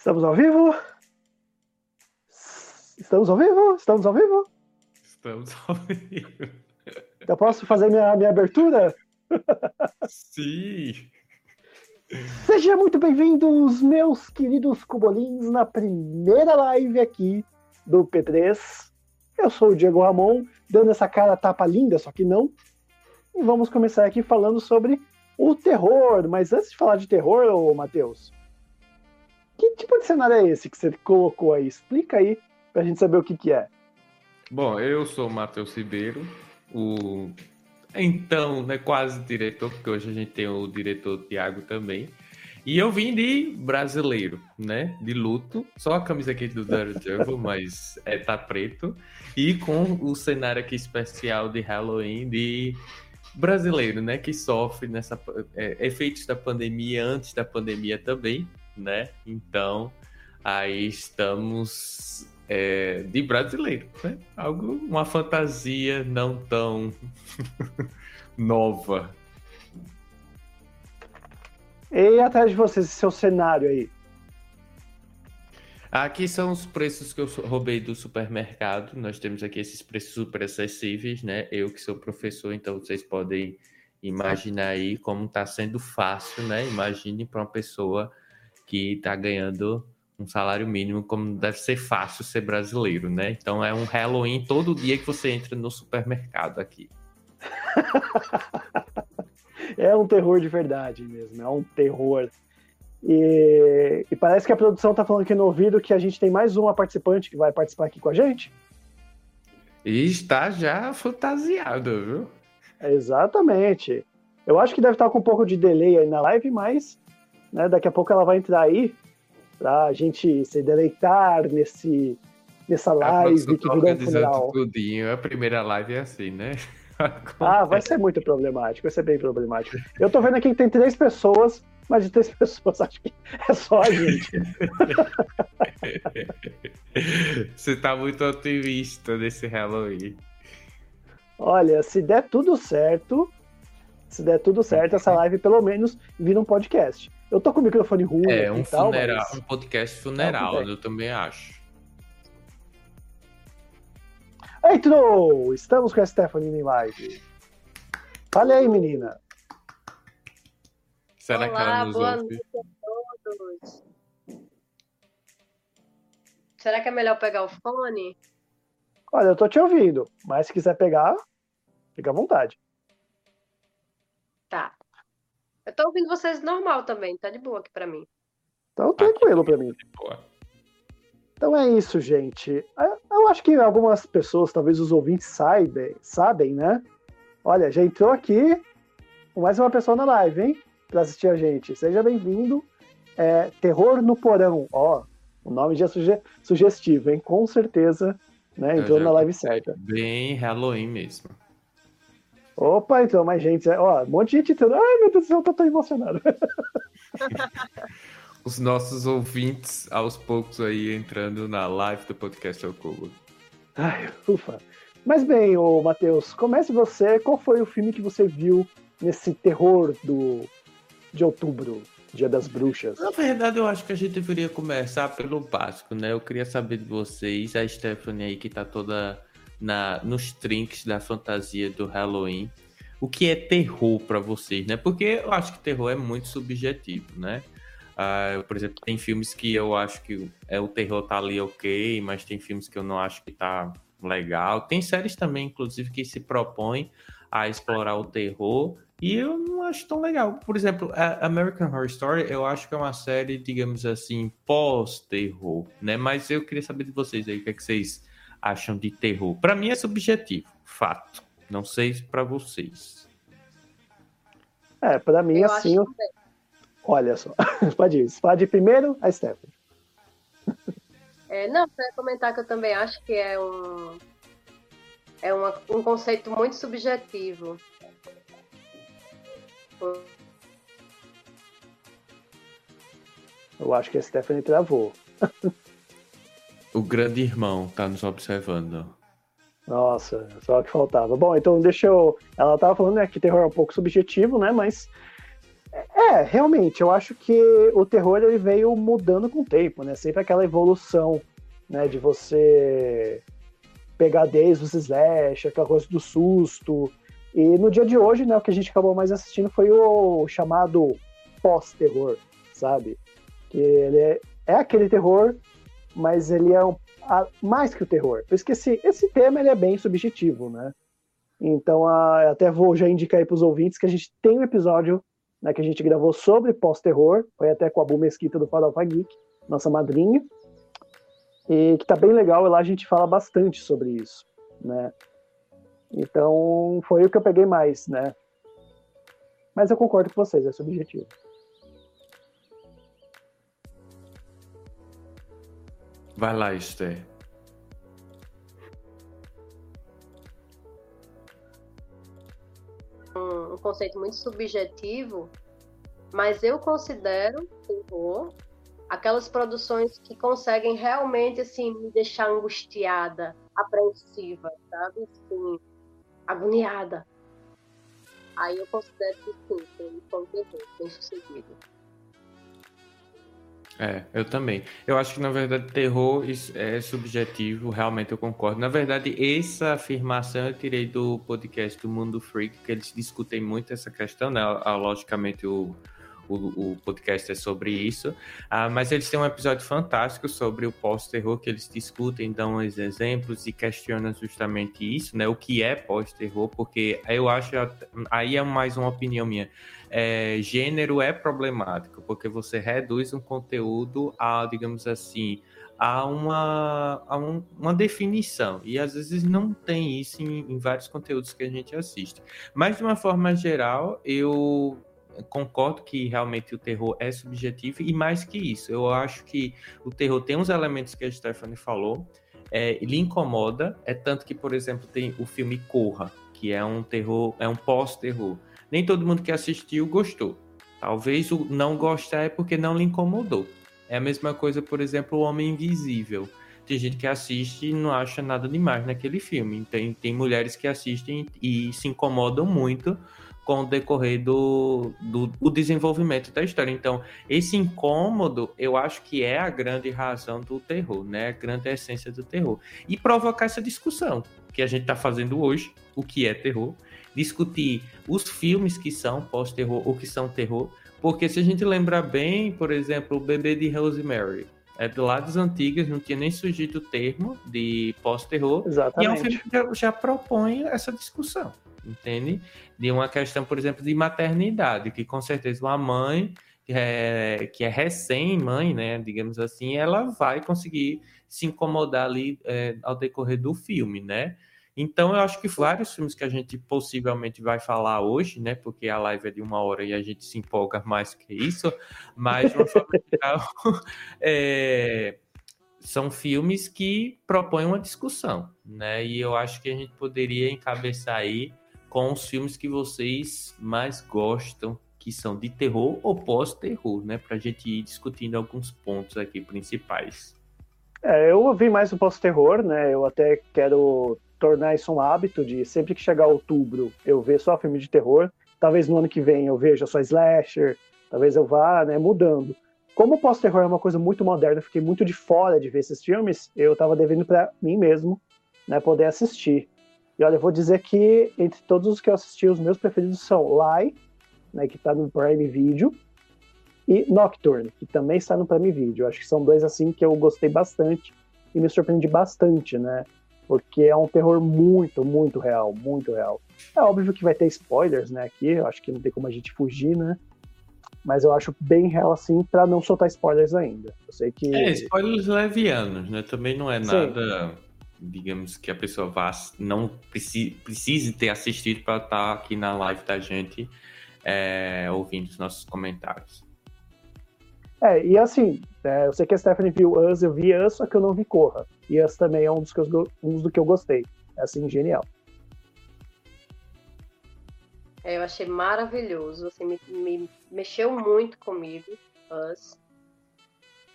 Estamos ao vivo? Estamos ao vivo? Estamos ao vivo? Estamos ao vivo. Eu posso fazer minha, minha abertura? Sim. Sejam muito bem-vindos, meus queridos cubolins, na primeira live aqui do P3. Eu sou o Diego Ramon, dando essa cara tapa linda, só que não. E vamos começar aqui falando sobre o terror. Mas antes de falar de terror, ô Matheus, que tipo de cenário é esse que você colocou aí? Explica aí pra gente saber o que, que é. Bom, eu sou o Matheus Ribeiro, o então, né, quase diretor, porque hoje a gente tem o diretor Tiago também. E eu vim de brasileiro, né? De luto, só a camisa aqui do Daredevil, mas é tá preto. E com o cenário aqui especial de Halloween de brasileiro, né? Que sofre nessa é, efeitos da pandemia, antes da pandemia também, né? Então, aí estamos é, de brasileiro, né? Algo, uma fantasia não tão nova. E atrás de vocês, seu cenário aí? Aqui são os preços que eu roubei do supermercado. Nós temos aqui esses preços super acessíveis, né? Eu que sou professor, então vocês podem imaginar aí como está sendo fácil, né? Imagine para uma pessoa que está ganhando um salário mínimo, como deve ser fácil ser brasileiro, né? Então é um Halloween todo dia que você entra no supermercado aqui. é um terror de verdade mesmo, é um terror. E, e, parece que a produção tá falando aqui no ouvido que a gente tem mais uma participante que vai participar aqui com a gente. E está já fantasiado, viu? Exatamente. Eu acho que deve estar com um pouco de delay aí na live, mas né, daqui a pouco ela vai entrar aí para a gente se deleitar nesse, nessa live que virou um funeral. Tudinho. A primeira live é assim, né? ah, vai ser muito problemático, vai ser bem problemático. Eu tô vendo aqui que tem três pessoas, mas de três pessoas acho que é só a gente. Você tá muito otimista nesse Halloween. Olha, se der tudo certo, se der tudo certo, essa live pelo menos vira um podcast. Eu tô com o microfone ruim. É, um, tal, funeral, mas... um podcast funeral, eu também acho. Entrou! Estamos com a Stephanie em live. Fale aí, menina. Será Olá, que ela nos boa ouve? noite a todos. Será que é melhor pegar o fone? Olha, eu tô te ouvindo, mas se quiser pegar, fica à vontade. Tá. Eu tô ouvindo vocês normal também, tá de boa aqui pra mim. Então, tranquilo pra mim. Então é isso, gente. É, eu acho que algumas pessoas, talvez os ouvintes saibam, sabem, né? Olha, já entrou aqui mais uma pessoa na live, hein? Pra assistir a gente. Seja bem-vindo. É, Terror no Porão. Ó, o nome já é suge sugestivo, hein? Com certeza, né? Entrou na live certa. Bem Halloween mesmo. Opa, então, mais gente. Ó, um monte de gente entrando. Ai, meu Deus do céu, eu tô tão emocionado. Os nossos ouvintes, aos poucos aí, entrando na live do podcast ao Cubo. Ai, ufa. Mas bem, ô Matheus, comece você. Qual foi o filme que você viu nesse terror do de outubro, Dia das Bruxas? Na verdade, eu acho que a gente deveria começar pelo básico, né? Eu queria saber de vocês, a Stephanie aí que tá toda na, nos trinks da fantasia do Halloween. O que é terror para vocês, né? Porque eu acho que terror é muito subjetivo, né? Uh, por exemplo, tem filmes que eu acho que é, o terror tá ali ok, mas tem filmes que eu não acho que tá legal. Tem séries também, inclusive, que se propõem a explorar o terror e eu não acho tão legal. Por exemplo, American Horror Story, eu acho que é uma série, digamos assim, pós-terror, né? Mas eu queria saber de vocês aí, o que, é que vocês acham de terror. Para mim é subjetivo, fato. Não sei para vocês. É, para mim, eu assim. Eu... Olha só. pode ir. Pode ir primeiro, a Stephanie. É, não, para comentar que eu também acho que é um. É uma, um conceito muito subjetivo. Eu acho que a Stephanie travou. O grande irmão tá nos observando. Nossa, só que faltava. Bom, então deixa eu. Ela tava falando né, que terror é um pouco subjetivo, né? Mas. É, É, realmente, eu acho que o terror ele veio mudando com o tempo, né? Sempre aquela evolução, né? De você pegar desde os slash, aquela coisa do susto. E no dia de hoje, né, o que a gente acabou mais assistindo foi o chamado pós-terror, sabe? Que ele é, é aquele terror, mas ele é um, a, mais que o terror. Eu esqueci, esse tema ele é bem subjetivo, né? Então, a, até vou já indicar aí para os ouvintes que a gente tem um episódio né, que a gente gravou sobre pós-terror, foi até com a Bu Mesquita do Farofa Geek, nossa madrinha e que tá bem legal, e lá a gente fala bastante sobre isso, né? Então, foi o que eu peguei mais, né? Mas eu concordo com vocês, é subjetivo. Vai lá, Esther. Um, um conceito muito subjetivo, mas eu considero terror aquelas produções que conseguem realmente assim me deixar angustiada, apreensiva, sabe? Assim, agoniada. Aí eu considero que sim, foi um terror bem sucedido. É, eu também. Eu acho que, na verdade, terror é subjetivo, realmente eu concordo. Na verdade, essa afirmação eu tirei do podcast do Mundo Freak, que eles discutem muito essa questão, né? Logicamente, o, o, o podcast é sobre isso. Ah, mas eles têm um episódio fantástico sobre o pós-terror, que eles discutem, dão os exemplos e questionam justamente isso, né? O que é pós-terror, porque eu acho, aí é mais uma opinião minha. É, gênero é problemático, porque você reduz um conteúdo a, digamos assim, a uma, a um, uma definição. E às vezes não tem isso em, em, vários conteúdos que a gente assiste. Mas de uma forma geral, eu concordo que realmente o terror é subjetivo e mais que isso, eu acho que o terror tem uns elementos que a Stephanie falou, é, lhe incomoda, é tanto que, por exemplo, tem o filme Corra, que é um terror, é um pós-terror. Nem todo mundo que assistiu gostou. Talvez o não gostar é porque não lhe incomodou. É a mesma coisa, por exemplo, O Homem Invisível. Tem gente que assiste e não acha nada demais naquele filme. Tem, tem mulheres que assistem e se incomodam muito com o decorrer do, do, do, desenvolvimento da história. Então, esse incômodo, eu acho que é a grande razão do terror, né? A grande essência do terror. E provocar essa discussão que a gente está fazendo hoje, o que é terror, discutir os filmes que são pós-terror ou que são terror, porque se a gente lembrar bem, por exemplo, o Bebê de Rosemary, é do lado das antigas, não tinha nem surgido o termo de pós-terror. E é um filme que já, já propõe essa discussão entende? De uma questão, por exemplo, de maternidade, que com certeza uma mãe que é, que é recém-mãe, né, digamos assim, ela vai conseguir se incomodar ali é, ao decorrer do filme, né? Então, eu acho que vários filmes que a gente possivelmente vai falar hoje, né? Porque a live é de uma hora e a gente se empolga mais que isso, mas de forma geral, é, são filmes que propõem uma discussão, né? E eu acho que a gente poderia encabeçar aí com os filmes que vocês mais gostam, que são de terror ou pós-terror, né? Pra gente ir discutindo alguns pontos aqui principais. É, eu ouvi mais o pós-terror, né? Eu até quero tornar isso um hábito de sempre que chegar outubro eu ver só filme de terror. Talvez no ano que vem eu veja só slasher, talvez eu vá, né, mudando. Como o pós-terror é uma coisa muito moderna, eu fiquei muito de fora de ver esses filmes, eu tava devendo para mim mesmo, né, poder assistir. E olha, eu vou dizer que entre todos os que eu assisti, os meus preferidos são Lie, né, que está no Prime Video, e Nocturne, que também está no Prime Video. Acho que são dois assim que eu gostei bastante e me surpreendi bastante, né? Porque é um terror muito, muito real, muito real. É óbvio que vai ter spoilers, né, aqui, eu acho que não tem como a gente fugir, né? Mas eu acho bem real assim para não soltar spoilers ainda. Eu sei que É, spoilers levianos, né? Também não é nada Sim digamos que a pessoa vá, não precise, precise ter assistido para estar tá aqui na live da gente é, ouvindo os nossos comentários. É, e assim, é, eu sei que a Stephanie viu Us, eu vi Us, só que eu não vi Corra. E Us também é um dos que eu, um do que eu gostei. É assim, genial. É, eu achei maravilhoso, assim, me, me mexeu muito comigo, Us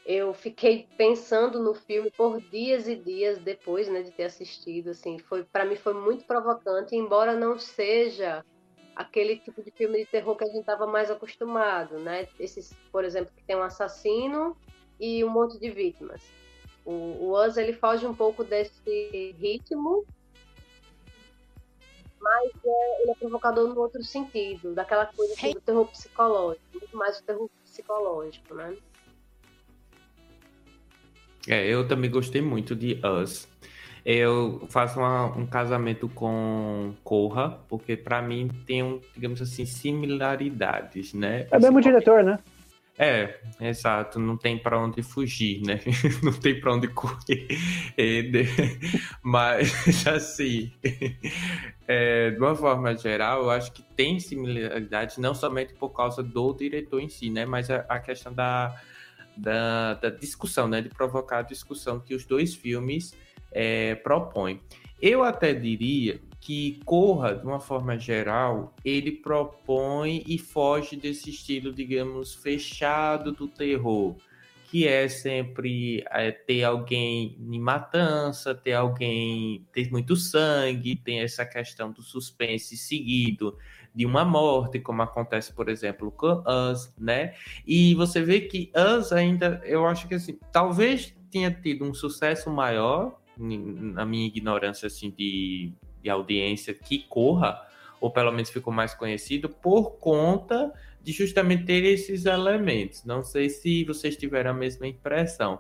eu fiquei pensando no filme por dias e dias depois, né, de ter assistido, assim, foi para mim foi muito provocante, embora não seja aquele tipo de filme de terror que a gente estava mais acostumado, né? Esses, por exemplo, que tem um assassino e um monte de vítimas. O, o Us ele foge um pouco desse ritmo, mas é, ele é provocador no outro sentido, daquela coisa assim, do terror psicológico, muito mais o terror psicológico, né? É, eu também gostei muito de Us. Eu faço uma, um casamento com Corra, porque para mim tem, um, digamos assim, similaridades, né? É o mesmo diretor, né? É, exato, não tem para onde fugir, né? Não tem para onde correr. É, mas, assim, é, de uma forma geral, eu acho que tem similaridades, não somente por causa do diretor em si, né? Mas a, a questão da, da, da, discussão, né? De provocar a discussão que os dois filmes é, propõem. Eu até diria que Corra, de uma forma geral, ele propõe e foge desse estilo, digamos, fechado do terror, que é sempre é, ter alguém em matança, ter alguém, ter muito sangue, tem essa questão do suspense seguido de uma morte, como acontece, por exemplo, com Us, né? E você vê que Us ainda, eu acho que assim, talvez tenha tido um sucesso maior, na minha ignorância assim de de audiência que corra, ou pelo menos ficou mais conhecido, por conta de justamente ter esses elementos. Não sei se vocês tiveram a mesma impressão.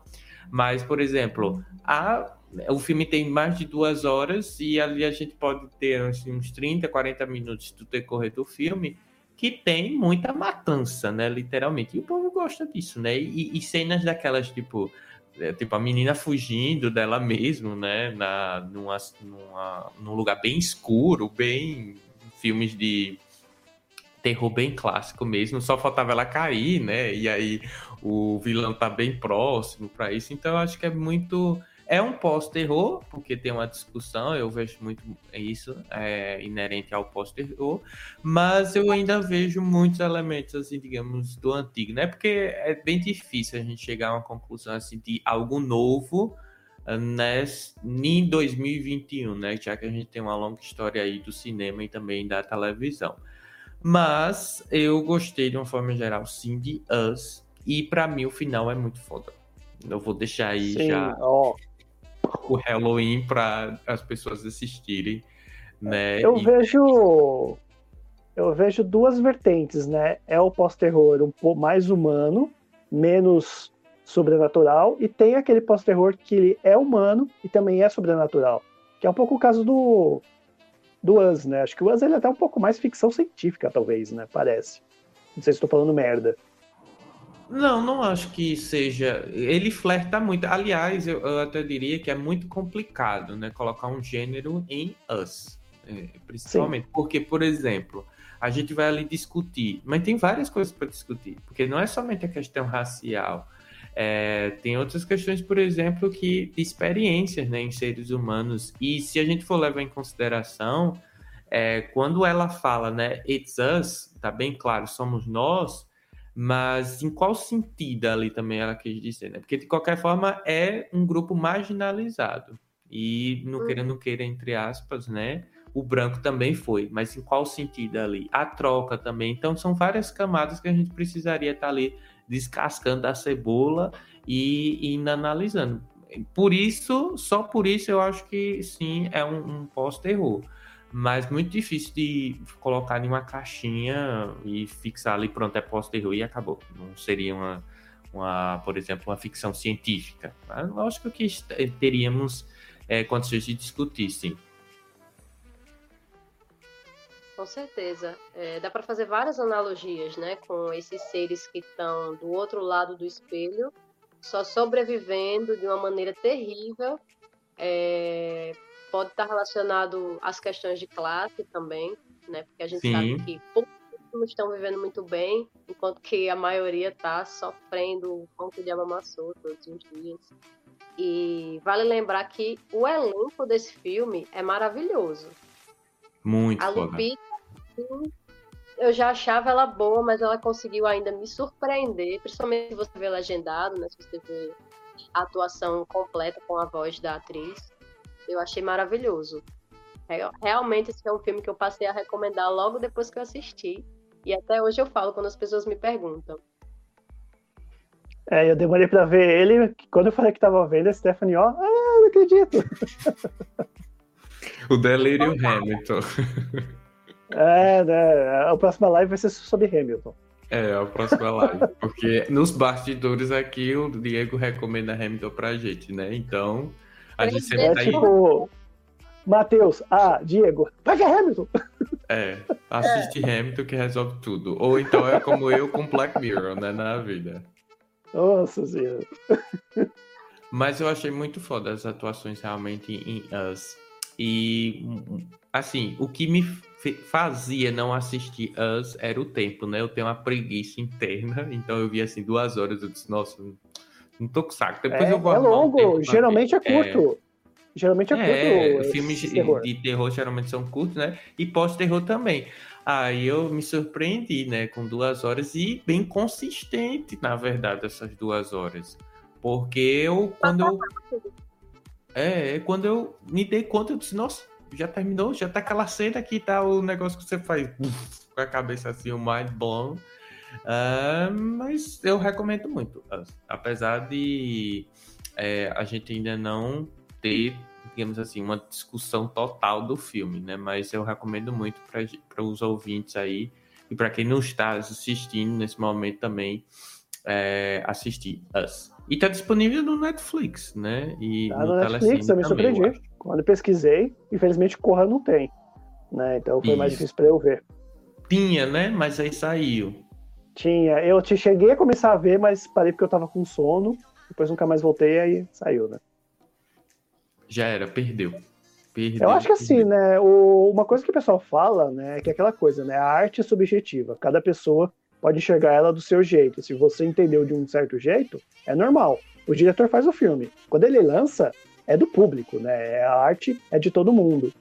Mas, por exemplo, a, o filme tem mais de duas horas e ali a gente pode ter assim, uns 30, 40 minutos do decorrer do filme que tem muita matança, né? Literalmente. E o povo gosta disso, né? E, e cenas daquelas, tipo, é, tipo, a menina fugindo dela mesmo, né? Na, numa, numa, num lugar bem escuro, bem. filmes de terror bem clássico mesmo, só faltava ela cair, né? E aí o vilão tá bem próximo para isso, então eu acho que é muito é um pós-terror, porque tem uma discussão, eu vejo muito isso é, inerente ao pós-terror, mas eu ainda vejo muitos elementos, assim, digamos, do antigo, né? Porque é bem difícil a gente chegar a uma conclusão, assim, de algo novo né, em 2021, né? Já que a gente tem uma longa história aí do cinema e também da televisão. Mas eu gostei, de uma forma geral, sim, de Us, e para mim o final é muito foda. Eu vou deixar aí sim, já. Ó, o Halloween para as pessoas assistirem, né? Eu e... vejo eu vejo duas vertentes, né? É o pós-terror um pouco mais humano, menos sobrenatural, e tem aquele pós-terror que ele é humano e também é sobrenatural, que é um pouco o caso do do Us, né? Acho que o Us ele é até um pouco mais ficção científica, talvez, né? Parece. Não sei se estou falando merda. Não, não acho que seja. Ele flerta muito. Aliás, eu, eu, até diria que é muito complicado, né? Colocar um gênero em us. É, principalmente. Sim. Porque, por exemplo, a gente vai ali discutir, mas tem várias coisas para discutir. Porque não é somente a questão racial. É, tem outras questões, por exemplo, que de experiências né, em seres humanos. E se a gente for levar em consideração, é, quando ela fala, né, it's us, tá bem claro, somos nós mas em qual sentido ali também ela quis dizer, né? Porque de qualquer forma é um grupo marginalizado. E não uhum. querendo queira, entre aspas, né? O branco também foi, mas em qual sentido ali? A troca também. Então são várias camadas que a gente precisaria estar ali descascando a cebola e, e analisando. Por isso, só por isso eu acho que sim, é um, um pós-terror mas muito difícil de colocar em uma caixinha e fixar ali, pronto, é pós-terror e acabou. Não seria uma, uma, por exemplo, uma ficção científica. Mas lógico que teríamos é, condições de discutir, sim. Com certeza. É, dá para fazer várias analogias né, com esses seres que estão do outro lado do espelho, só sobrevivendo de uma maneira terrível, é, pode estar relacionado às questões de classe também, né? Porque a gente Sim. sabe que poucos estão vivendo muito bem, enquanto que a maioria está sofrendo o pão que o diabo amassou todos os dias. E vale lembrar que o elenco desse filme é maravilhoso. Muito A Lupita, eu já achava ela boa, mas ela conseguiu ainda me surpreender, principalmente se você vê legendado, né? Se você vê a atuação completa com a voz da atriz. Eu achei maravilhoso. Realmente, esse é um filme que eu passei a recomendar logo depois que eu assisti. E até hoje eu falo quando as pessoas me perguntam. É, eu demorei pra ver ele. Quando eu falei que tava vendo, a Stephanie, ó, ah, não acredito. o Delírio Hamilton. É, né? A próxima live vai ser sobre Hamilton. É, a próxima live. Porque nos bastidores aqui o Diego recomenda Hamilton pra gente, né? Então, a gente sempre é, tá tipo, Matheus, ah, Diego, vai ver Hamilton. É, assiste é. Hamilton que resolve tudo. Ou então é como eu com Black Mirror, né, na vida. Nossa senhora. Mas eu achei muito foda as atuações realmente em Us. E, assim, o que me fazia não assistir Us era o tempo, né? Eu tenho uma preguiça interna, então eu vi assim duas horas, eu disse, nossa, não tô com saco. Depois é, eu vou É longo, geralmente é curto. É... Geralmente é curto. É, filmes de terror. de terror geralmente são curtos, né? E pós-terror também. Aí eu me surpreendi, né, com duas horas e bem consistente, na verdade, essas duas horas. Porque eu, quando eu. É, quando eu me dei conta, eu disse, nossa, já terminou, já tá aquela cena que tá o negócio que você faz com a cabeça assim, o mind blown. Uh, mas eu recomendo muito, apesar de é, a gente ainda não ter, digamos assim, uma discussão total do filme, né? Mas eu recomendo muito para os ouvintes aí e para quem não está assistindo nesse momento também é, assistir Us. E tá disponível no Netflix, né? E tá no, no Netflix, eu me surpreendi. Quando eu pesquisei, infelizmente Corra não tem. Né? Então foi Isso. mais difícil para eu ver. Tinha, né? Mas aí saiu. Tinha. Eu te cheguei a começar a ver, mas parei porque eu tava com sono. Depois nunca mais voltei, aí saiu, né? Já era, perdeu. Perdeu, eu acho que assim, né? O, uma coisa que o pessoal fala, né? É que é aquela coisa, né? A arte é subjetiva. Cada pessoa pode enxergar ela do seu jeito. Se você entendeu de um certo jeito, é normal. O diretor faz o filme. Quando ele lança, é do público, né? A arte é de todo mundo.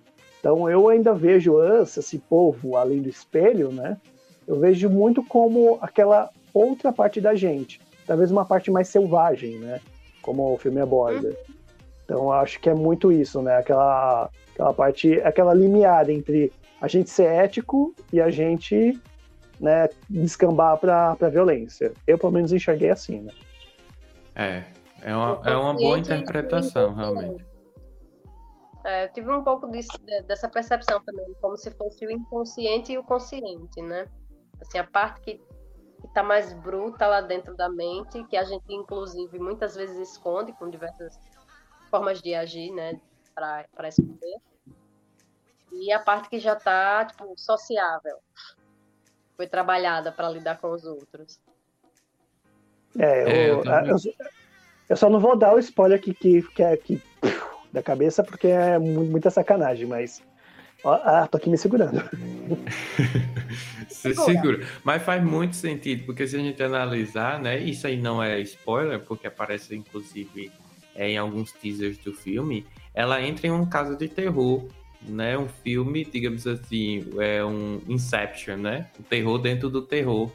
Então eu ainda vejo Us, esse povo além do espelho, né? Eu vejo muito como aquela outra parte da gente, talvez uma parte mais selvagem, né? Como o filme aborda. Então eu acho que é muito isso, né? Aquela, aquela parte, aquela limiar entre a gente ser ético e a gente né, descambar para a violência. Eu, pelo menos, enxerguei assim, né? É, é uma, é uma boa interpretação, realmente. É, eu tive um pouco disso, dessa percepção também, como se fosse o inconsciente e o consciente, né? Assim, a parte que está mais bruta lá dentro da mente, que a gente, inclusive, muitas vezes esconde com diversas formas de agir, né? Para esconder. E a parte que já está, tipo, sociável, foi trabalhada para lidar com os outros. É, eu, é, eu, eu, só não vou dar o spoiler aqui que, que é que, da cabeça, porque é muita sacanagem, mas. Ah, tô aqui me segurando. Se segura. Mas faz muito sentido, porque se a gente analisar, né? Isso aí não é spoiler, porque aparece inclusive é, em alguns teasers do filme. Ela entra em um caso de terror né, um filme, digamos assim, é um Inception, né? O terror dentro do terror.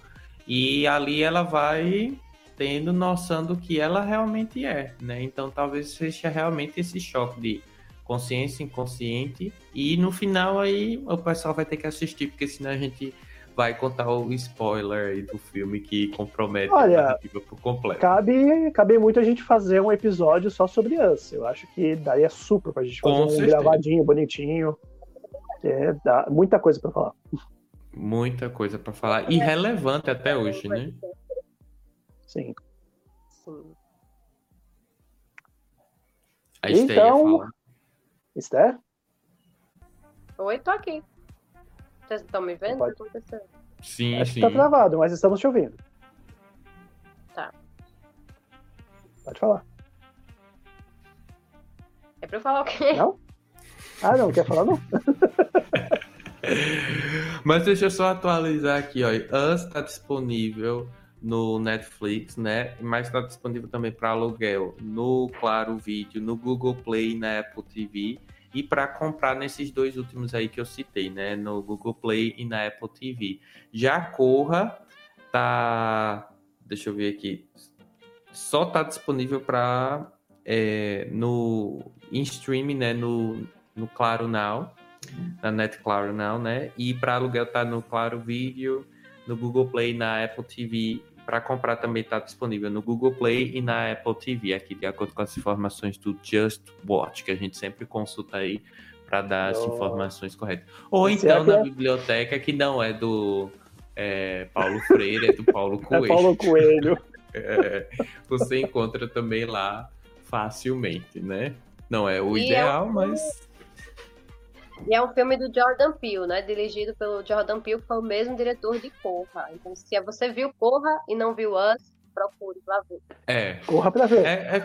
E ali ela vai tendo noção do que ela realmente é, né? Então talvez seja realmente esse choque de consciência inconsciente e no final aí o pessoal vai ter que assistir porque senão a gente vai contar o spoiler aí do filme que compromete Olha, a narrativa por completo. Cabe, cabe muito a gente fazer um episódio só sobre Us. Eu acho que daria super pra gente fazer Com um certeza. gravadinho, bonitinho. É, dá muita coisa para falar. Muita coisa para falar. E relevante até hoje, né? Sim. Sim. Então, Esther? Oi, tô aqui. Vocês estão me vendo? Pode... Sim, Acho sim. que tá travado, mas estamos te ouvindo. Tá. Pode falar. É pra eu falar o quê? Não? Ah, não, quer falar não? mas deixa eu só atualizar aqui, ó. Us tá disponível no Netflix, né? Mas está disponível também para aluguel no Claro Vídeo, no Google Play na Apple TV e para comprar nesses dois últimos aí que eu citei, né, no Google Play e na Apple TV. Já Corra tá, deixa eu ver aqui, só tá disponível para é, no em streaming, né, no, no Claro Now na Net Claro não, né? E para aluguel tá no Claro Video, no Google Play, na Apple TV. Para comprar também está disponível no Google Play e na Apple TV, aqui de acordo com as informações do Just Watch, que a gente sempre consulta aí para dar as informações corretas. Ou então na é? biblioteca que não é do é, Paulo Freire, é do Paulo Coelho. É Paulo Coelho. É, você encontra também lá facilmente, né? Não é o e ideal, é um... mas. E é um filme do Jordan Peele, né? Dirigido pelo Jordan Peele, que foi o mesmo diretor de Corra. Então, se você viu Corra e não viu Us, procure pra ver. É. Corra pra ver. É,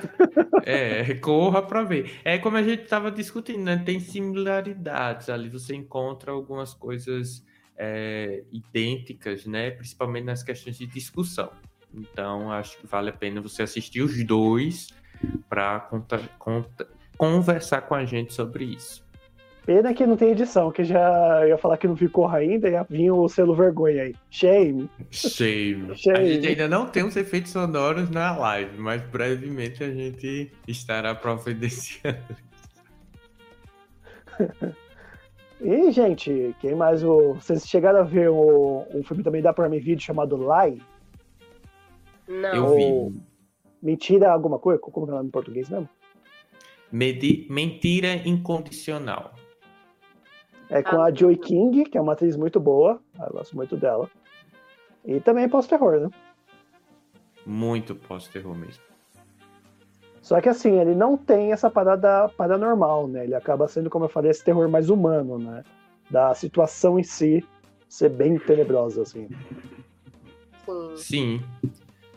é, é corra pra ver. É como a gente tava discutindo, né? Tem similaridades ali. Você encontra algumas coisas é, idênticas, né? Principalmente nas questões de discussão. Então, acho que vale a pena você assistir os dois para conversar com a gente sobre isso. Pena que não tem edição, que já ia falar que não ficou ainda, ia vir o selo vergonha aí. Shame. Shame. Shame. A gente ainda não tem os efeitos sonoros na live, mas brevemente a gente estará providenciando. E, gente, quem mais? O... Vocês chegaram a ver o... um filme também da Prime Video chamado Lie? Não. Eu vi. Mentira alguma coisa? Como é o nome em português mesmo? Medi... Mentira incondicional. É com ah. a Joy King, que é uma atriz muito boa. Eu gosto muito dela. E também pós-terror, né? Muito pós-terror mesmo. Só que assim, ele não tem essa parada paranormal, né? Ele acaba sendo, como eu falei, esse terror mais humano, né? Da situação em si ser bem tenebrosa, assim. Sim.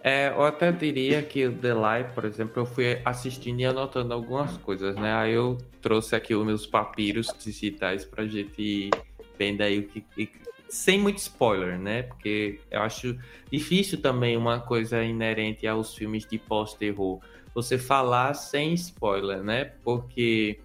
É, eu até diria que o The Light, por exemplo, eu fui assistindo e anotando algumas coisas, né? Aí eu trouxe aqui os meus papiros digitais pra gente ver daí o que. Sem muito spoiler, né? Porque eu acho difícil também uma coisa inerente aos filmes de pós-terror você falar sem spoiler, né? Porque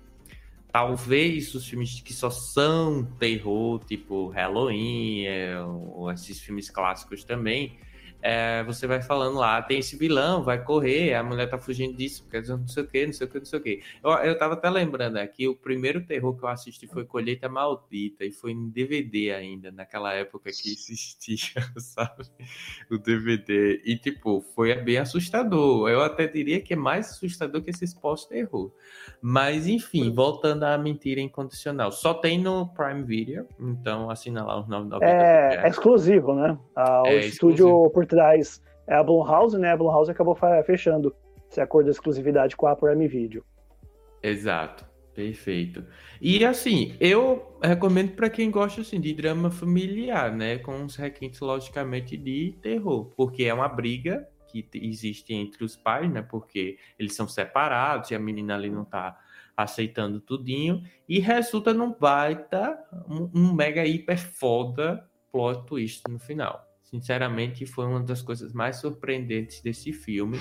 talvez os filmes que só são terror, tipo Halloween, é, ou esses filmes clássicos também, é, você vai falando lá, tem esse vilão, vai correr, a mulher tá fugindo disso, porque não sei o que, não sei o que, não sei o que. Eu, eu tava até lembrando aqui, o primeiro terror que eu assisti foi Colheita Maldita, e foi em DVD ainda, naquela época que existia, sabe? O DVD. E, tipo, foi bem assustador. Eu até diria que é mais assustador que esses pós-terror. Mas, enfim, voltando à mentira incondicional. Só tem no Prime Video, então assina lá os nomes da É, é exclusivo, né? Ah, o é estúdio exclusivo. Trás é a Blumhouse, né? A Blumhouse acabou fechando esse acordo de exclusividade com a Prime Video. Exato. Perfeito. E assim, eu recomendo para quem gosta assim de drama familiar, né, com os requintes logicamente de terror, porque é uma briga que existe entre os pais, né, porque eles são separados e a menina ali não tá aceitando tudinho e resulta num baita um mega hiper foda plot twist no final sinceramente, foi uma das coisas mais surpreendentes desse filme,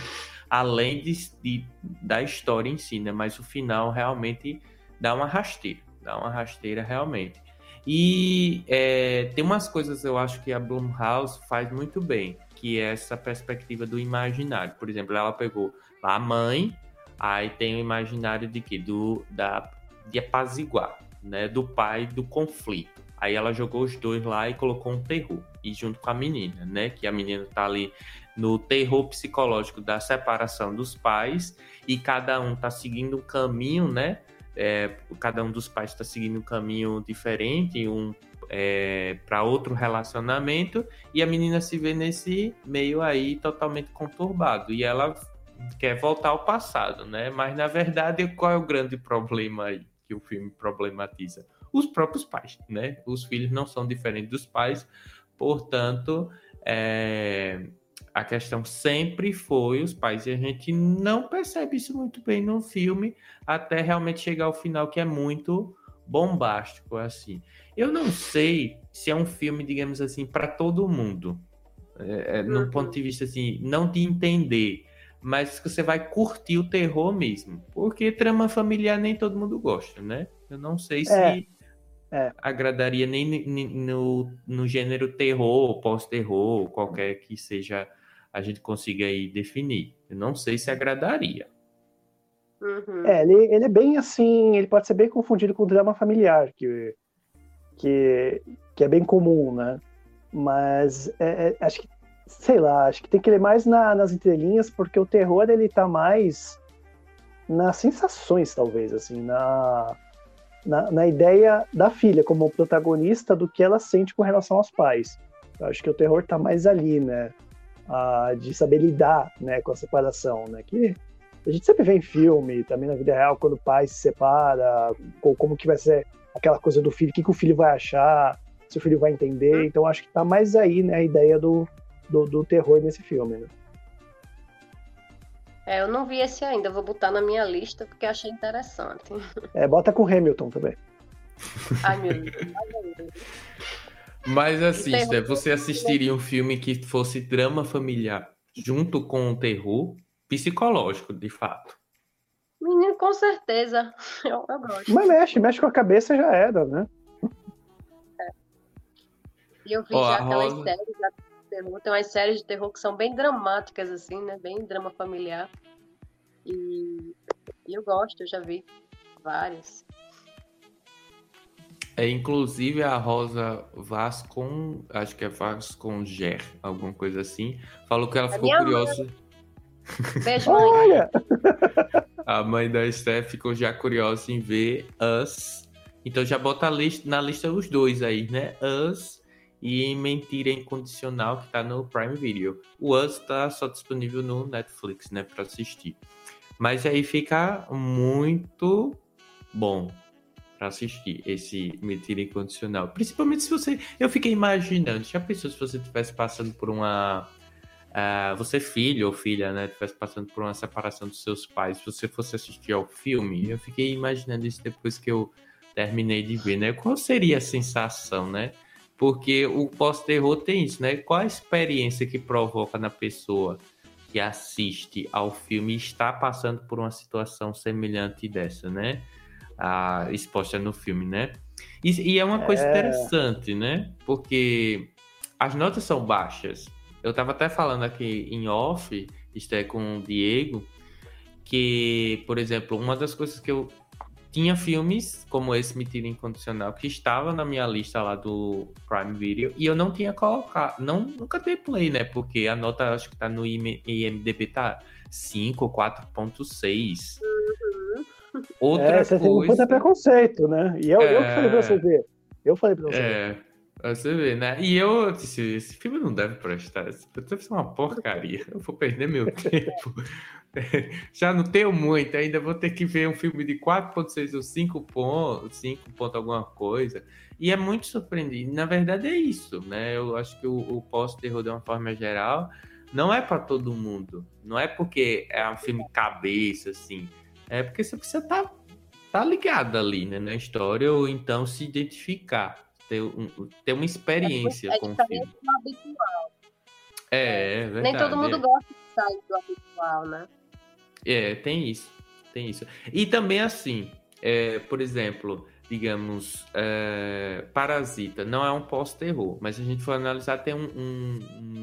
além de, de, da história em si, né? Mas o final realmente dá uma rasteira, dá uma rasteira realmente. E é, tem umas coisas eu acho que a Blumhouse faz muito bem, que é essa perspectiva do imaginário. Por exemplo, ela pegou a mãe, aí tem o imaginário de que do da de apaziguar, né, do pai do conflito. Aí ela jogou os dois lá e colocou um terror. E junto com a menina, né? Que a menina tá ali no terror psicológico da separação dos pais e cada um tá seguindo um caminho, né? É, cada um dos pais está seguindo um caminho diferente, um é, para outro relacionamento e a menina se vê nesse meio aí totalmente conturbado e ela quer voltar ao passado, né? Mas na verdade qual é o grande problema aí que o filme problematiza? Os próprios pais, né? Os filhos não são diferentes dos pais, portanto, é, a questão sempre foi os pais, e a gente não percebe isso muito bem no filme, até realmente chegar ao final, que é muito bombástico, assim. Eu não sei se é um filme, digamos assim, para todo mundo, é, é, no uhum. ponto de vista, assim, não de entender, mas que você vai curtir o terror mesmo, porque trama familiar nem todo mundo gosta, né? Eu não sei se é é. agradaria nem no, no gênero terror, pós-terror, qualquer que seja a gente consiga aí definir. Eu não sei se agradaria. Uhum. É, ele, ele é bem assim, ele pode ser bem confundido com o drama familiar, que que, que é bem comum, né? Mas é, é, acho que, sei lá, acho que tem que ler mais na, nas entrelinhas, porque o terror ele tá mais nas sensações, talvez, assim, na, na, na, ideia da filha como protagonista do que ela sente com relação aos pais. Eu acho que o terror tá mais ali, né? Ah, de saber lidar né, com a separação, né? Que a gente sempre vê em filme, também na vida real, quando o pai se separa, como que vai ser aquela coisa do filho, o que, que o filho vai achar, se o filho vai entender. Hum. Então acho que tá mais aí, né, a ideia do, do, do terror nesse filme, né? É, eu não vi esse ainda, vou botar na minha lista porque achei interessante. É, bota com Hamilton também. Ai, meu Deus. Mas assim, Steph, você assistiria um filme que fosse drama familiar junto com o terror psicológico, de fato? Menino, com certeza. Eu, eu gosto. Mas mexe, mexe com a cabeça já era, né? É. E eu vi oh, já aquelas Rosa... séries terror. Tem umas séries de terror que são bem dramáticas, assim, né? Bem drama familiar. E, e eu gosto, eu já vi várias. É, inclusive a Rosa Vascon, acho que é Vasconger, alguma coisa assim, falou que ela é ficou curiosa. Mãe. Beijo, mãe. Olha! A mãe da Steph ficou já curiosa em ver Us. Então já bota lista, na lista os dois aí, né? Us e Mentira Incondicional, que tá no Prime Video. O Us tá só disponível no Netflix, né? Pra assistir. Mas aí fica muito bom para assistir esse Mentira Incondicional. Principalmente se você. Eu fiquei imaginando, já pensou se você estivesse passando por uma uh, você filho ou filha, né, estivesse passando por uma separação dos seus pais, se você fosse assistir ao filme, eu fiquei imaginando isso depois que eu terminei de ver, né? Qual seria a sensação, né? Porque o pós-terror tem isso, né? Qual a experiência que provoca na pessoa que assiste ao filme e está passando por uma situação semelhante dessa, né? Ah, exposta no filme, né? E, e é uma coisa é... interessante, né? Porque as notas são baixas, eu tava até falando aqui em off, isto é com o Diego, que, por exemplo, uma das coisas que eu tinha filmes como esse Mentira Incondicional que estava na minha lista lá do Prime Video e eu não tinha colocado, não, nunca dei play, né? Porque a nota acho que tá no IMDB tá 5 ou 4.6. Uhum. Outra é, você coisa... tem um preconceito, né? E eu, é... eu que falei pra você ver. Eu falei pra você é... ver. Você vê, né? E eu disse, esse filme não deve prestar, esse deve ser uma porcaria. Eu vou perder meu tempo. Já não tenho muito, ainda vou ter que ver um filme de 4.6 ou 5 pontos, 5 pontos alguma coisa. E é muito surpreendente. Na verdade é isso, né? Eu acho que o, o pós-terror, de uma forma geral, não é para todo mundo. Não é porque é um filme cabeça, assim. É porque você precisa estar tá, tá ligado ali, né, na história, ou então se identificar ter, um, ter uma experiência é, com o filme. Do habitual. É, é verdade. Nem todo mundo é. gosta de sair do habitual, né? É, tem isso. Tem isso. E também assim, é, por exemplo, digamos, é, Parasita não é um pós-terror, mas se a gente for analisar, tem um, um,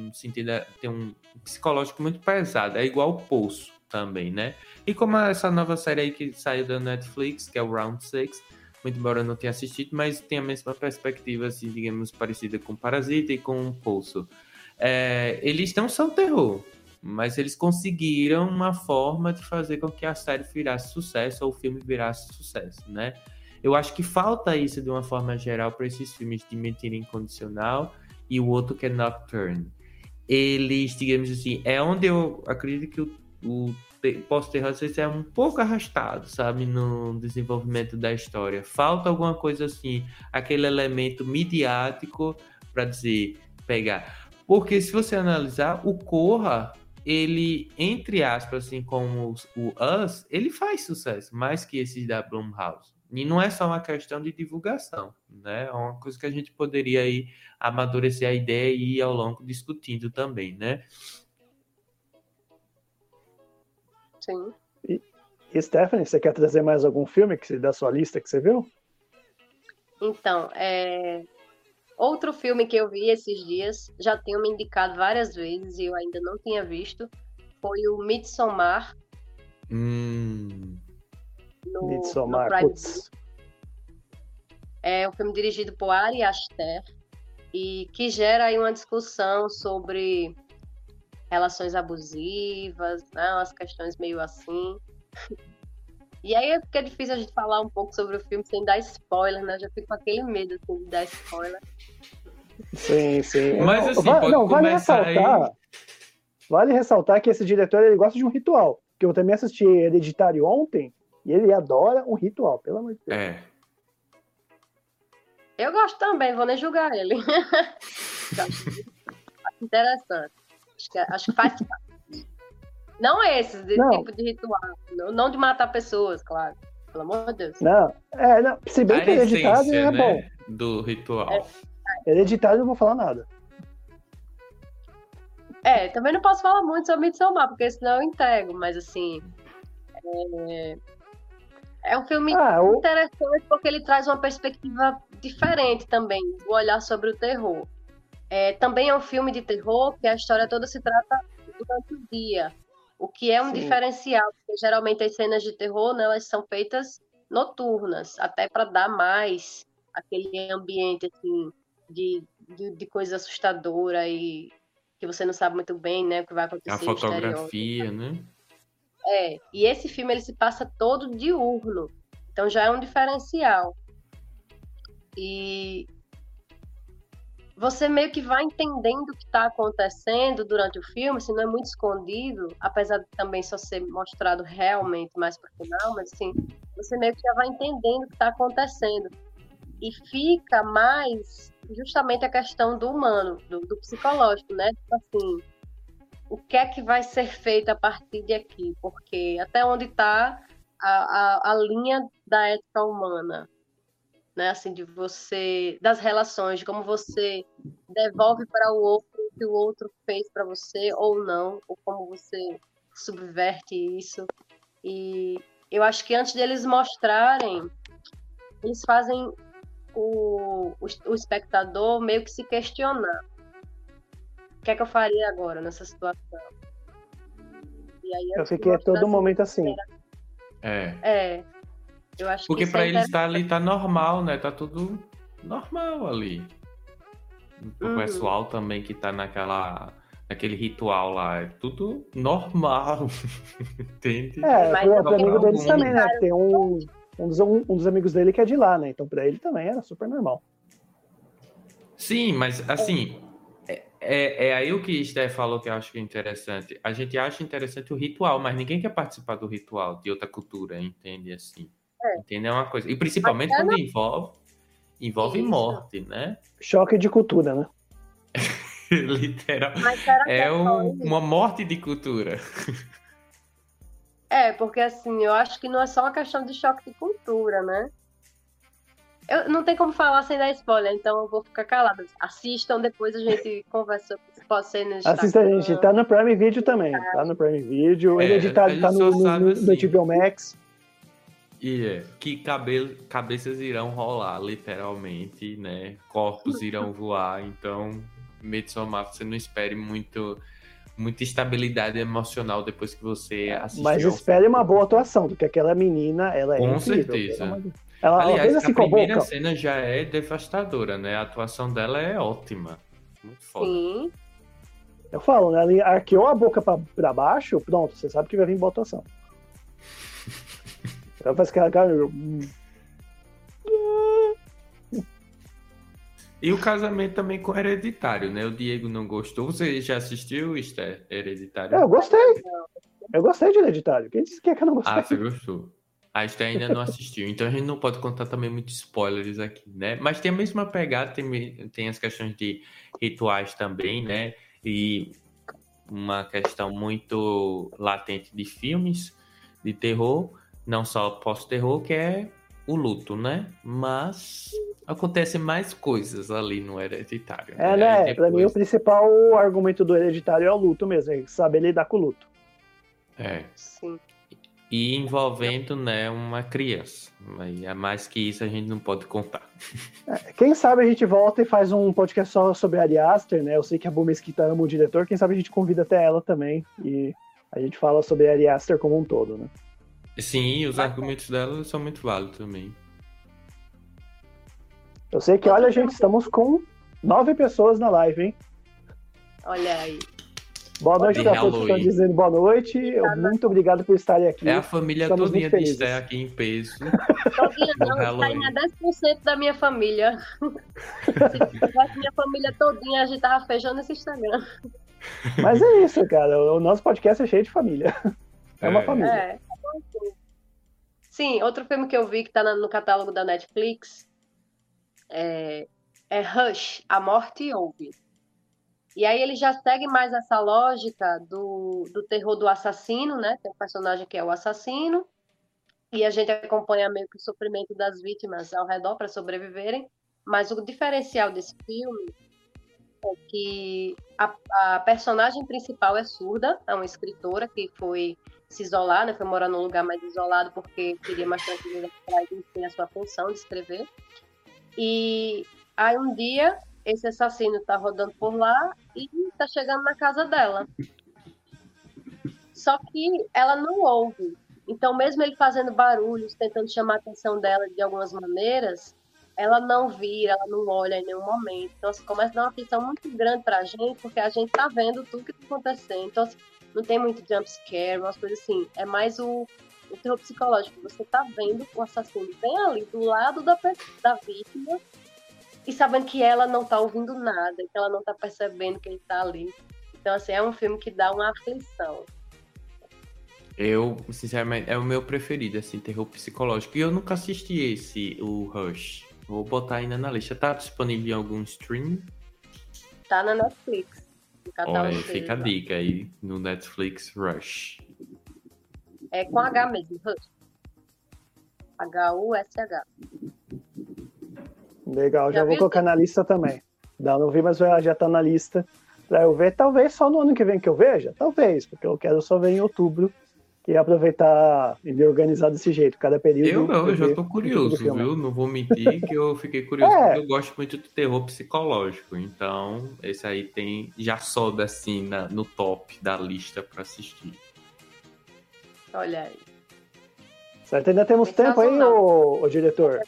um, sentido, tem um psicológico muito pesado. É igual o Poço também, né? E como essa nova série aí que saiu da Netflix, que é o Round Six muito embora eu não tenha assistido, mas tem a mesma perspectiva, assim, digamos, parecida com Parasita e com Pulso. É, eles não são terror, mas eles conseguiram uma forma de fazer com que a série virasse sucesso ou o filme virasse sucesso, né? Eu acho que falta isso de uma forma geral para esses filmes de mentira incondicional e o outro que é Nocturne. Eles, digamos assim, é onde eu acredito que o, o posso ter vezes é um pouco arrastado, sabe, no desenvolvimento da história. Falta alguma coisa assim, aquele elemento midiático para dizer, pegar. Porque se você analisar, o Corra, ele, entre aspas, assim como o Us, ele faz sucesso, mais que esses da Blumhouse. E não é só uma questão de divulgação, né? É uma coisa que a gente poderia aí amadurecer a ideia e ir ao longo discutindo também, né? Sim. E, e Stephanie, você quer trazer mais algum filme que, da sua lista que você viu? Então, é... outro filme que eu vi esses dias, já tenho me indicado várias vezes e eu ainda não tinha visto, foi o Midsommar. Hum. No, Midsommar, no putz. É um filme dirigido por Ari Aster e que gera aí uma discussão sobre relações abusivas, né, umas questões meio assim. E aí fica difícil a gente falar um pouco sobre o filme sem dar spoiler, né? Já fico com aquele medo assim, de dar spoiler. Sim, sim. Mas assim, Va- pode não, vale ressaltar. aí. Vale ressaltar que esse diretor ele gosta de um ritual. Que eu também assisti Hereditário ontem e ele adora um ritual, pelo amor de Deus. É. Eu gosto também, vou nem julgar ele. acho interessante. Acho que, acho que faz parte. Não esses, de Não. tipo de ritual. Não, não de matar pessoas, claro. Pelo amor de Deus. Não, é, não, se bem A que Hereditário é bom. né? Do ritual. É. Hereditário eu não vou falar nada. É, também não posso falar muito sobre Midsommar, porque senão eu entrego, mas assim. É, é um filme Ah, o, interessante porque ele traz uma perspectiva diferente também, o olhar sobre o terror. É, também é um filme de terror que a história toda se trata durante o dia, o que é um Sim. diferencial, porque geralmente as cenas de terror né, elas são feitas noturnas, até para dar mais aquele ambiente assim, de, de, de coisa assustadora e que você não sabe muito bem né, o que vai acontecer. A exterior. fotografia, né? É, e esse filme ele se passa todo diurno, então já é um diferencial. E você meio que vai entendendo o que está acontecendo durante o filme, assim, não é muito escondido, apesar de também só ser mostrado realmente mais para o final, mas assim, você meio que já vai entendendo o que está acontecendo. E fica mais justamente a questão do humano, do, do psicológico, né? Tipo assim, o que é que vai ser feito a partir de aqui? Porque até onde está a, a, a linha da ética humana, né? Assim, de você, das relações, de como você devolve para o outro o que o outro fez para você ou não, ou como você subverte isso. E eu acho que antes deles mostrarem, eles fazem o, o, o espectador meio que se questionar. O que é que eu faria agora nessa situação? E aí, eu de fiquei a todo assim, momento assim. É. É. Eu acho Porque pra é eles tá ali, tá normal, né? Tá tudo normal ali. O Uhum. pessoal também que tá naquela, naquele ritual lá, é tudo normal. Entende? É, Mas é pro amigo deles também, né? Tem um, um, dos, um, um dos amigos dele que é de lá, né? Então pra ele também era super normal. Sim, mas assim, é, é, é aí o que Esther falou que eu acho que é interessante. A gente acha interessante o ritual, mas ninguém quer participar do ritual de outra cultura, entende? Assim, É. entende? É uma coisa. E principalmente é quando envolve, envolve Isso. morte, né? Choque de cultura, né? Literal. É é um- isso? uma morte de cultura. É, porque assim, eu acho que não é só uma questão de choque de cultura, né? Eu, não tem como falar sem dar spoiler, então eu vou ficar calada. Assistam, depois a gente conversa sobre se pode ser no Assista, gente. Tá no Prime Video também. Tá no Prime Video. É, Hereditário a tá no, no, no, assim. no HBO Max. E é que cabelo, cabeças irão rolar, literalmente, né? Corpos irão voar, então Midsommar você não espere muito muita estabilidade emocional depois que você assistir. Mas ao espere uma boa atuação, porque aquela menina, ela é Com incrível. certeza. Ela, ela Aliás, assim a primeira boca. cena já é devastadora, né? A atuação dela é ótima. Muito foda. Sim, Eu falo, né? Ela arqueou a boca pra, pra baixo, pronto, você sabe que vai vir boa atuação. Ela faz aquela cara. E o casamento também com Hereditário, né? O Diego não gostou. Você já assistiu, Esther? Hereditário? Eu gostei. Eu gostei de Hereditário. Quem disse que é que eu não gostei? Ah, você gostou. A Esther ainda não assistiu, então a gente não pode contar também muitos spoilers aqui, né? Mas tem a mesma pegada, tem, tem as questões de rituais também, né? E uma questão muito latente de filmes de terror, não só pós-terror, que é o luto, né? Mas acontecem mais coisas ali no Hereditário. É, Aí né? Pra mim, o depois- principal argumento do Hereditário é o luto mesmo, é saber lidar com o luto. É. sim. E envolvendo, né, uma criança. Aí, a mais que isso a gente não pode contar. Quem sabe a gente volta e faz um podcast só sobre a Ari Aster, né? Eu sei que a Bu Mesquita ama o diretor, quem sabe a gente convida até ela também e a gente fala sobre a Ari Aster como um todo, né? Sim, os argumentos dela são muito válidos também. Eu sei que, olha, gente, estamos com nove pessoas na live, hein? Olha aí. Boa noite para todos que estão dizendo boa noite. Muito obrigado por estarem aqui. É a família Estamos todinha de Esté aqui em peso. Todinha não, ainda 10% da minha família. Se tivesse minha família todinha, a gente tava fechando esse Instagram. Mas é isso, cara. O nosso podcast é cheio de família. É uma é. família. É. Sim, outro filme que eu vi que tá no catálogo da Netflix é, é Rush, A Morte Ouve. E aí ele já segue mais essa lógica do, do terror do assassino, né? Tem um personagem que é o assassino, e a gente acompanha meio que o sofrimento das vítimas ao redor para sobreviverem. Mas o diferencial desse filme é que a, a, personagem principal é surda, é uma escritora que foi se isolar, né? Foi morar num lugar mais isolado porque queria mais tranquilidade para a sua função de escrever. E aí um dia esse assassino está rodando por lá e está chegando na casa dela. Só que ela não ouve. Então, mesmo ele fazendo barulhos, tentando chamar a atenção dela de algumas maneiras, ela não vira, ela não olha em nenhum momento. Então, assim, começa a dar uma atenção muito grande para a gente, porque a gente está vendo tudo que está acontecendo. Então, assim, não tem muito jump scare, umas coisas assim. É mais o, o terror psicológico. Você está vendo o assassino bem ali, do lado da, da vítima, e sabendo que ela não tá ouvindo nada, que ela não tá percebendo que ele tá ali. Então, assim, é um filme que dá uma aflição. Eu, sinceramente, é o meu preferido, assim, terror psicológico. E eu nunca assisti esse, o Rush. Vou botar ainda na lista. Tá disponível em algum stream? Tá na Netflix. Olha, fica a dica aí no Netflix Rush. É com H mesmo, Rush. H-U-S-H. Legal, já, já vou colocar na lista também. Não, não vi, mas já tá na lista pra eu ver. Talvez só no ano que vem que eu veja, talvez, porque eu quero só ver em outubro e aproveitar e me organizar desse jeito, cada período. Eu não, eu já tô curioso, viu? Não vou mentir que eu fiquei curioso, é. porque eu gosto muito de terror psicológico. Então, esse aí tem. Já sobe assim na, no top da lista para assistir. Olha aí. Certo, ainda temos tempo aí, ô, ô diretor?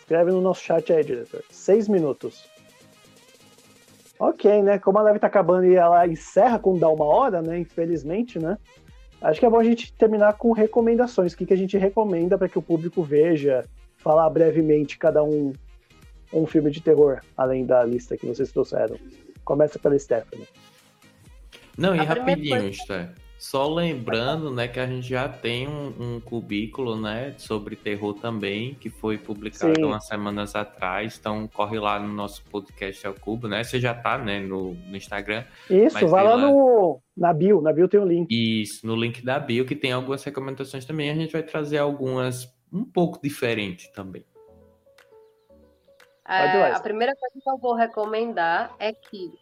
Escreve no nosso chat aí, diretor. Seis minutos. Ok, né? Como a live tá acabando e ela encerra com dar uma hora, né? Infelizmente, né? Acho que é bom a gente terminar com recomendações. O que, que a gente recomenda para que o público veja, falar brevemente cada um um filme de terror, além da lista que vocês trouxeram. Começa pela Stephanie. Não, e rapidinho, coisa... Só lembrando, né, que a gente já tem um, um cubículo, né, sobre terror também, que foi publicado Sim. umas semanas atrás. Então corre lá no nosso podcast ao cubo, né? Você já tá, né, no, no Instagram. Isso, vai lá, lá no na bio, na bio tem o um link. Isso, no link da bio que tem algumas recomendações também. A gente vai trazer algumas um pouco diferentes também. É, a primeira coisa que eu vou recomendar é que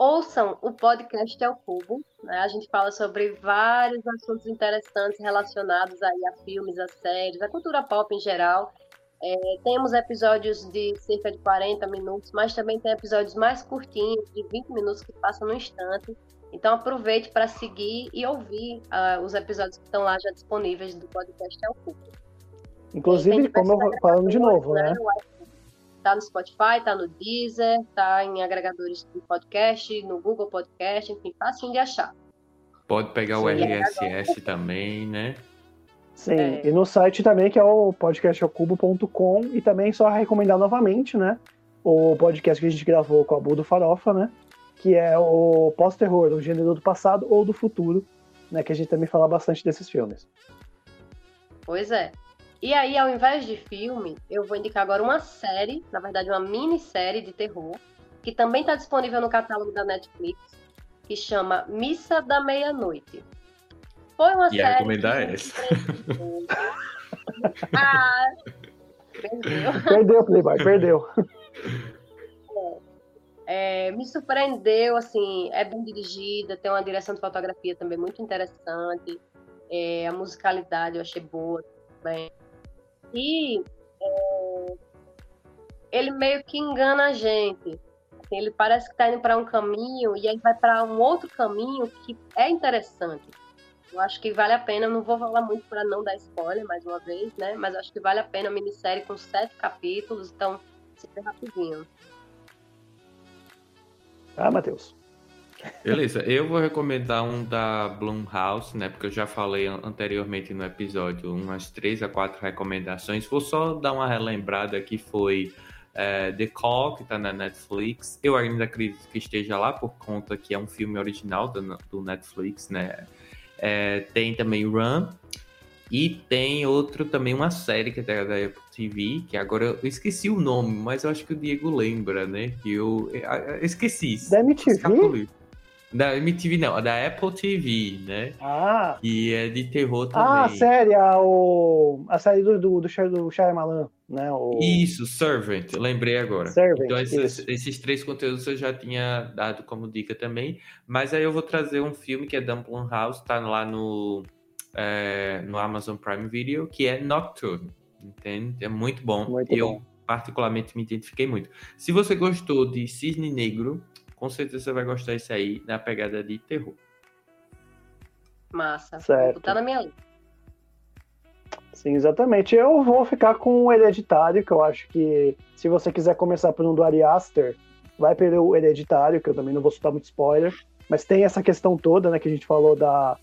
ouçam o podcast ao cubo. Né? A gente fala sobre vários assuntos interessantes relacionados aí a filmes, a séries, a cultura pop em geral. É, temos episódios de cerca de 40 minutos, mas também tem episódios mais curtinhos, de 20 minutos, que passam no instante. Então aproveite para seguir e ouvir uh, os episódios que estão lá já disponíveis do podcast ao cubo. Inclusive, como eu falando de novo, né? né? Tá no Spotify, tá no Deezer, tá em agregadores de podcast, no Google Podcast, enfim, fácil de achar. Pode pegar Sim, o RSS também, né? Sim, é. e no site também, que é o podcastacubo.com, e também só recomendar novamente, né? O podcast que a gente gravou com a Bu do Farofa, né? Que é o pós-terror, o gênero do passado ou do futuro, né? Que a gente também fala bastante desses filmes. Pois é. E aí, ao invés de filme, eu vou indicar agora uma série, na verdade, uma minissérie de terror, que também está disponível no catálogo da Netflix, que chama Missa da Meia-Noite. Foi uma e série. recomendar essa. ah, perdeu. Perdeu, Playboy, perdeu. É, é, me surpreendeu, assim, é bem dirigida, tem uma direção de fotografia também muito interessante, é, a musicalidade eu achei boa também. E é, ele meio que engana a gente. Assim, ele parece que está indo para um caminho e aí vai para um outro caminho que é interessante. Eu acho que vale a pena, não vou falar muito para não dar spoiler mais uma vez, né? Mas acho que vale a pena a minissérie com sete capítulos, então super rapidinho. Ah, Matheus. Beleza, eu vou recomendar um da Blumhouse, né? Porque eu já falei anteriormente no episódio umas três a quatro recomendações. Vou só dar uma relembrada que foi é, The Call, que tá na Netflix. Eu ainda acredito que esteja lá por conta que é um filme original do, do Netflix, né? É, tem também Run. E tem outro também, uma série que é da Apple TV, que agora eu esqueci o nome, mas eu acho que o Diego lembra, né? Que eu, eu esqueci. Da MTV? Da MTV não, da Apple TV, né? Ah. E é de terror ah, também. Ah, a série, a, o, a série do, do, do, do Shyamalan, né? O... Isso, Servant, lembrei agora. Servant, então esses, esses, três conteúdos eu já tinha dado como dica também, mas aí eu vou trazer um filme que é Dumpling House, tá lá no, é, no Amazon Prime Video, que é Nocturne, entende? É muito bom. Muito eu bom. particularmente me identifiquei muito. Se você gostou de Cisne Negro, com certeza você vai gostar desse aí na pegada de terror. Massa. Certo. Botar na minha lista. Sim, exatamente. Eu vou ficar com o Hereditário, que eu acho que se você quiser começar por um do Ari Aster, vai pelo Hereditário, que eu também não vou soltar muito spoiler, mas tem essa questão toda, né, que a gente falou da,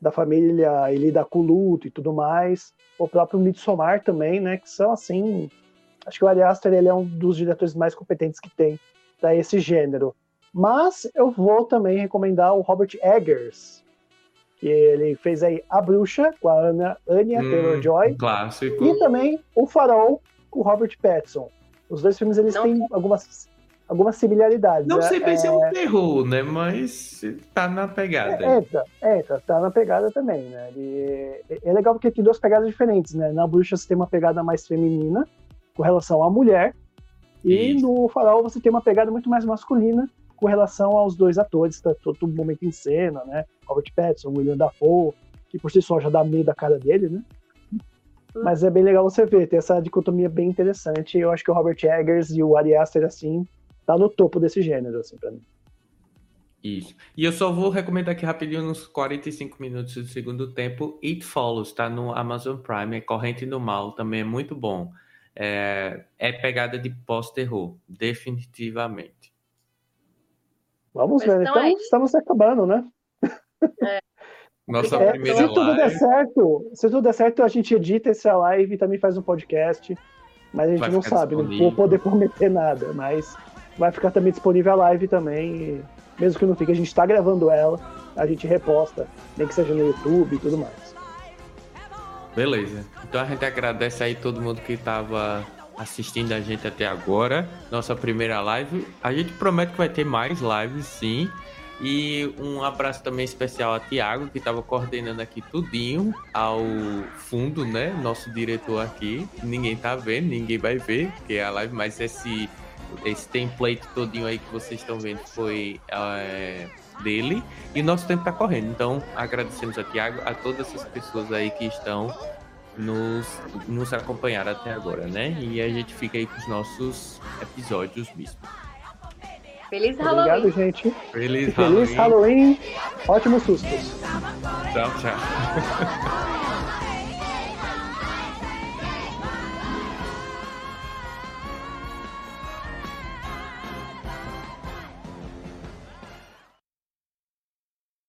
da família e lidar com o luto e tudo mais. O próprio Midsommar também, né, que são assim... Acho que o Ari Aster ele é um dos diretores mais competentes que tem para esse gênero. Mas eu vou também recomendar o Robert Eggers, que ele fez aí A Bruxa, com a Ana, Anya Hum, Taylor-Joy, Clássico. e também O Farol, com o Robert Pattinson. Os dois filmes, eles Não. têm algumas, algumas similaridades. Não né? sei bem se é um terror, né? Mas tá na pegada. É, entra, entra, tá na pegada também, né? Ele- é legal porque tem duas pegadas diferentes, né? Na Bruxa você tem uma pegada mais feminina, com relação à mulher, e Isso. no Farol você tem uma pegada muito mais masculina, com relação aos dois atores, tá todo momento em cena, né? Robert Pattinson, William Dafoe, que por si só já dá medo da cara dele, né? Mas é bem legal você ver, tem essa dicotomia bem interessante. Eu acho que o Robert Eggers e o Ari Aster, assim, tá no topo desse gênero, assim, pra mim. Isso. E eu só vou recomendar aqui rapidinho, nos 45 minutos do segundo tempo, It Follows, tá no Amazon Prime, é Corrente do Mal, também é muito bom. É, é pegada de pós-terror, definitivamente. Vamos Mas ver, então então é estamos acabando, né? Nossa É, primeira se tudo der live. certo, se tudo der certo, a gente edita essa live e também faz um podcast. Mas a gente Vai não sabe, não disponível. vou poder prometer nada. Mas vai ficar também disponível a live também. e mesmo que não fique, a gente tá gravando ela, a gente reposta, nem que seja no YouTube e tudo mais. Beleza. Então a gente agradece aí todo mundo que estava assistindo a gente até agora. Nossa primeira live. A gente promete que vai ter mais lives, sim. E um abraço também especial a Tiago, que estava coordenando aqui tudinho ao fundo, né? Nosso diretor aqui. Ninguém tá vendo, ninguém vai ver, porque é a live, mas esse, esse template todinho aí que vocês estão vendo foi é, dele. E nosso tempo tá correndo. Então, agradecemos a Tiago, a todas as pessoas aí que estão nos, nos acompanhar até agora, né? E a gente fica aí com os nossos episódios mesmo. Feliz Obrigado, Halloween. gente. Feliz, Feliz Halloween. Halloween. Ótimos sustos. Tchau, tchau.